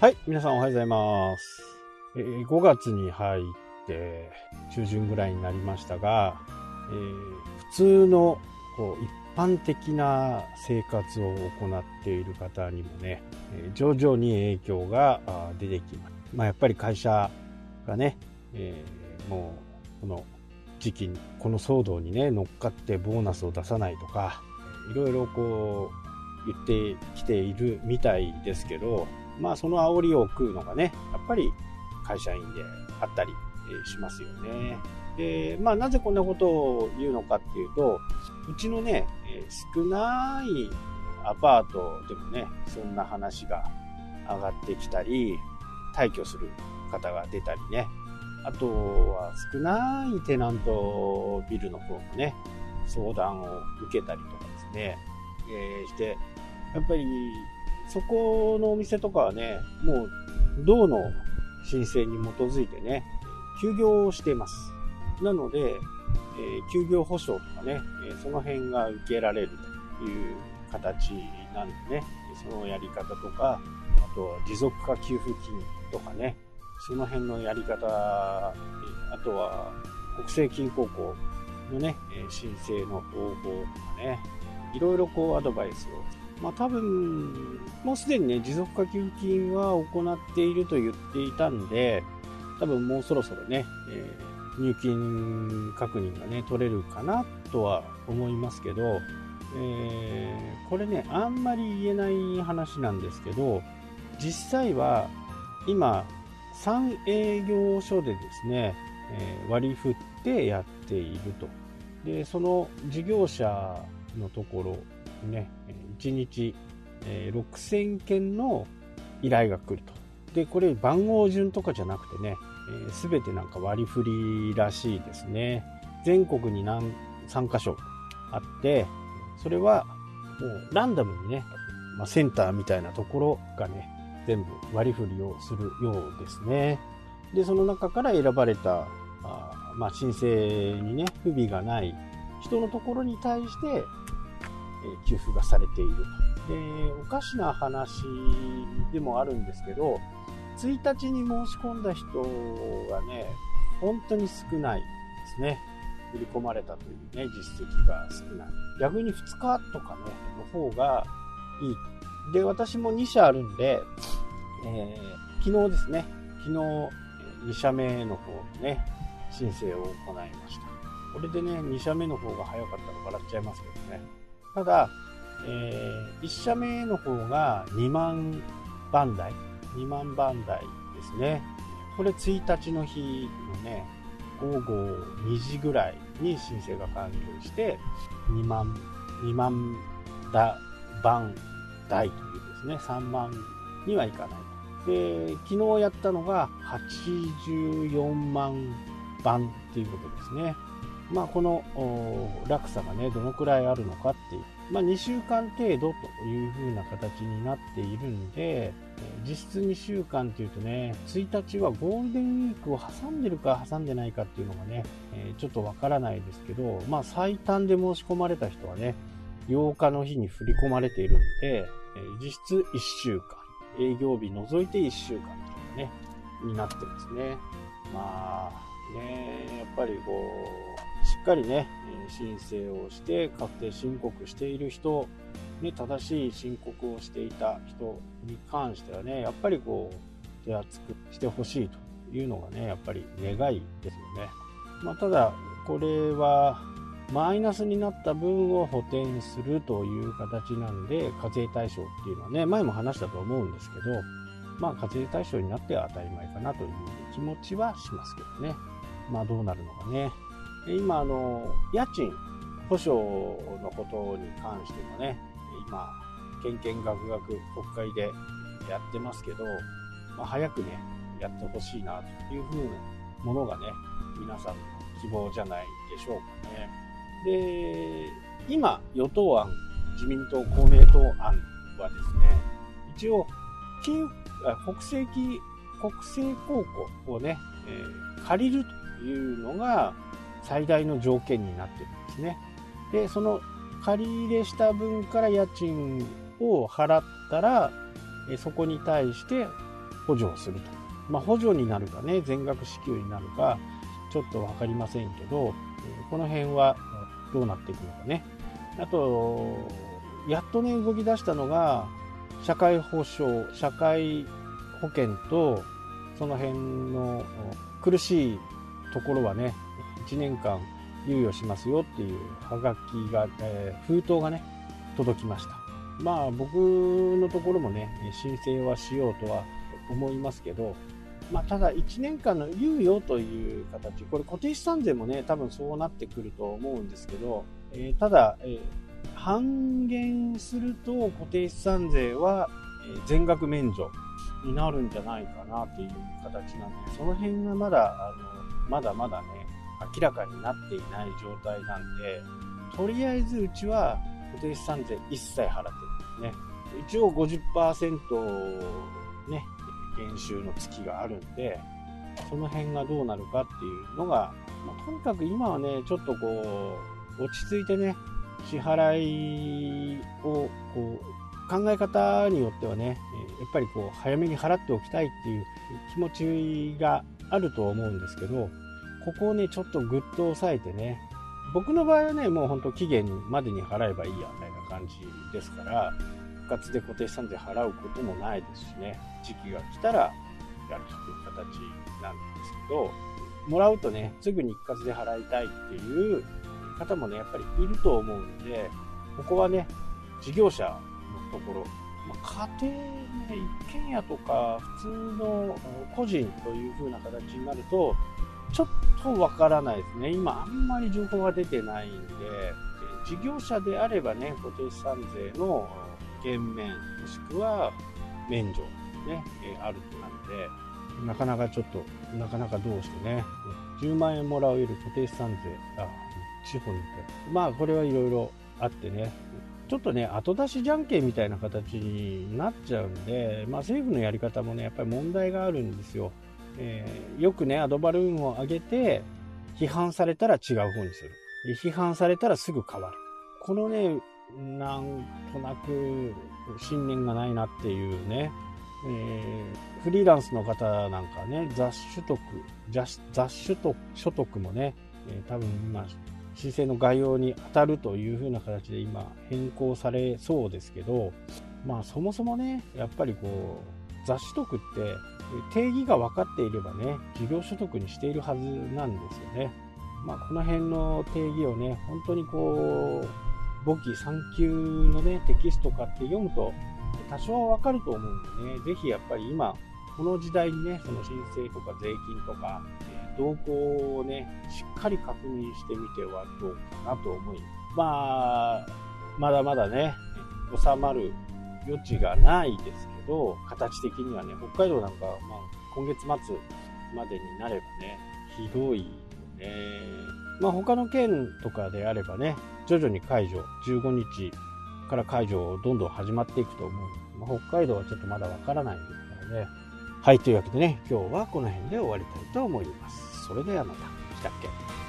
はい、皆さんおはようございます。えー5月に入って中旬ぐらいになりましたが、えー普通のこう一般的な生活を行っている方にもね、えー徐々に影響が出てきます。まあ、やっぱり会社がね、えーもうこの時期に、この騒動にね、乗っかってボーナスを出さないとか、いろいろこう言ってきているみたいですけど、まあその煽りを食うのがね、やっぱり会社員であったりしますよね。で、まあなぜこんなことを言うのかっていうと、うちのね、少ないアパートでもね、そんな話が上がってきたり、退去する方が出たりね、あとは少ないテナントビルの方もね、相談を受けたりとかですね、えーして、やっぱりそこのお店とかはね、もう道の申請に基づいてね、休業をしています。なので、えー休業保障とかね、えその辺が受けられるという形なんでね、そのやり方とか、あとは持続化給付金とかね、その辺のやり方、あとは国政金高校のね、申請の方法とかね、いろいろこうアドバイスをまあ、多分、もうすでにね、持続化給付金は行っていると言っていたんで、多分もうそろそろね、えー入金確認がね、取れるかなとは思いますけど、えーこれね、あんまり言えない話なんですけど、実際は今、3営業所でですね、えー割り振ってやっていると。で、その事業者のところね、1日、えー6000件の依頼が来ると。で、これ番号順とかじゃなくてね、す、べ、てなんか割り振りらしいですね。全国に何3箇所あって、それはもうランダムにね、まあ、センターみたいなところがね、全部割り振りをするようですね。で、その中から選ばれた、あまあ、申請にね、不備がない人のところに対して、え給付がされていると。で、おかしな話でもあるんですけど、1日に申し込んだ人がね、本当に少ないですね。振り込まれたというね、実績が少ない。逆に2日とかね、の方がいい。で、私も2社あるんで、えー昨日ですね、昨日、2社目の方のね、申請を行いました。これでね、2社目の方が早かったら笑っちゃいますけどね。ただ、え1社目の方が2万番台、2万番台ですね。これ1日の日のね、午後2時ぐらいに申請が完了して、2万、2万だ番台というですね、3万にはいかない。で、昨日やったのが84万番っていうことですね。まあ、この落差がね、どのくらいあるのかっていう、まあ、2週間程度という風な形になっているんで、実質2週間っていうとね、1日はゴールデンウィークを挟んでるか挟んでないかっていうのがね、えちょっとわからないですけど、まあ、最短で申し込まれた人はね、8日の日に振り込まれているんで、え実質1週間、営業日除いて1週間っていうのがね、になってますね。まあ、ね、やっぱりこう、しっかりね、申請をして確定申告している人、ね、正しい申告をしていた人に関してはね、やっぱりこう、手厚くしてほしいというのがね、やっぱり願いですよね。まあ、ただ、これは、マイナスになった分を補填するという形なんで、課税対象っていうのはね、前も話したと思うんですけど、まあ、課税対象になっては当たり前かなという気持ちはしますけどね。まあ、どうなるのかね。今、あの、家賃保証のことに関してもね、今、けんけんがくがく国会でやってますけど、まあ、早くね、やってほしいなというふうなものがね、皆さんの希望じゃないでしょうかね。で、今、与党案、自民党、公明党案はですね、一応、金国政国政高校をね、えー借りるというのが最大の条件になってるんですね。で、その借り入れした分から家賃を払ったら、そこに対して補助をすると。まあ、補助になるかね、全額支給になるか、ちょっと分かりませんけど、この辺はどうなっていくのかね。あと、やっとね、動き出したのが、社会保障、社会保険と、その辺の苦しいところはね、1年間猶予しますよっていうはがきが、えー、封筒がね、届きました。まあ僕のところもね、申請はしようとは思いますけど、まあ、ただ1年間の猶予という形、これ固定資産税もね、多分そうなってくると思うんですけど、えー、ただ、えー、半減すると固定資産税は全額免除になるんじゃないかなという形なんで、その辺がまだ、あの、まだまだね、明らかになっていない状態なんで、とりあえずうちは固定資産税一切払ってるんですね。一応50%ね、減収の月があるんで、その辺がどうなるかっていうのが、まあ、とにかく今はね、ちょっとこう、落ち着いてね、支払いをこう考え方によってはね、やっぱりこう早めに払っておきたいっていう気持ちがあると思うんですけど、ここをね、ちょっとぐっと抑えてね、僕の場合はね、もう本当期限までに払えばいいや、みたいな感じですから、一括で固定資産税払うこともないですしね、時期が来たらやるという形なんですけど、もらうとね、すぐに一括で払いたいっていう方もね、やっぱりいると思うんで、ここはね、事業者のところ、まあ、家庭ね、一軒家とか普通の個人という風な形になると、ちょっとわからないですね。今あんまり情報が出てないんで、事業者であればね、固定資産税の減免、もしくは免除ね、あるとなんで、なかなかちょっと、なかなかどうしてね、10万円もらえる固定資産税、あ、地方に行って、まあこれはいろいろあってね、ちょっとね、後出しじゃんけんみたいな形になっちゃうんで、まあ政府のやり方もね、やっぱり問題があるんですよ。えー、よくね、アドバルーンを上げて、批判されたら違う方にする。批判されたらすぐ変わる。このね、なんとなく信念がないなっていうね、えー、フリーランスの方なんかね、雑取得、雑取得所得もね、えー、多分今、申請の概要に当たるというふうな形で今変更されそうですけど、まあそもそもね、やっぱりこう、雑取得って定義が分かっていればね、事業所得にしているはずなんですよね。まあこの辺の定義をね、本当にこう、簿記3級のね、テキスト買って読むと、多少はわかると思うんでね、ぜひやっぱり今、この時代にね、その申請とか税金とか、え動向をね、しっかり確認してみてはどうかなと思い、まあ、まだまだね、収まる余地がないですけど、形的にはね、北海道なんか、まあ、今月末までになればね、ひどいよね。まあ、他の県とかであればね、徐々に解除、15日から解除どんどん始まっていくと思う。まあ、北海道はちょっとまだわからないですからね。はい、というわけでね、今日はこの辺で終わりたいと思います。それではまた。したっけ？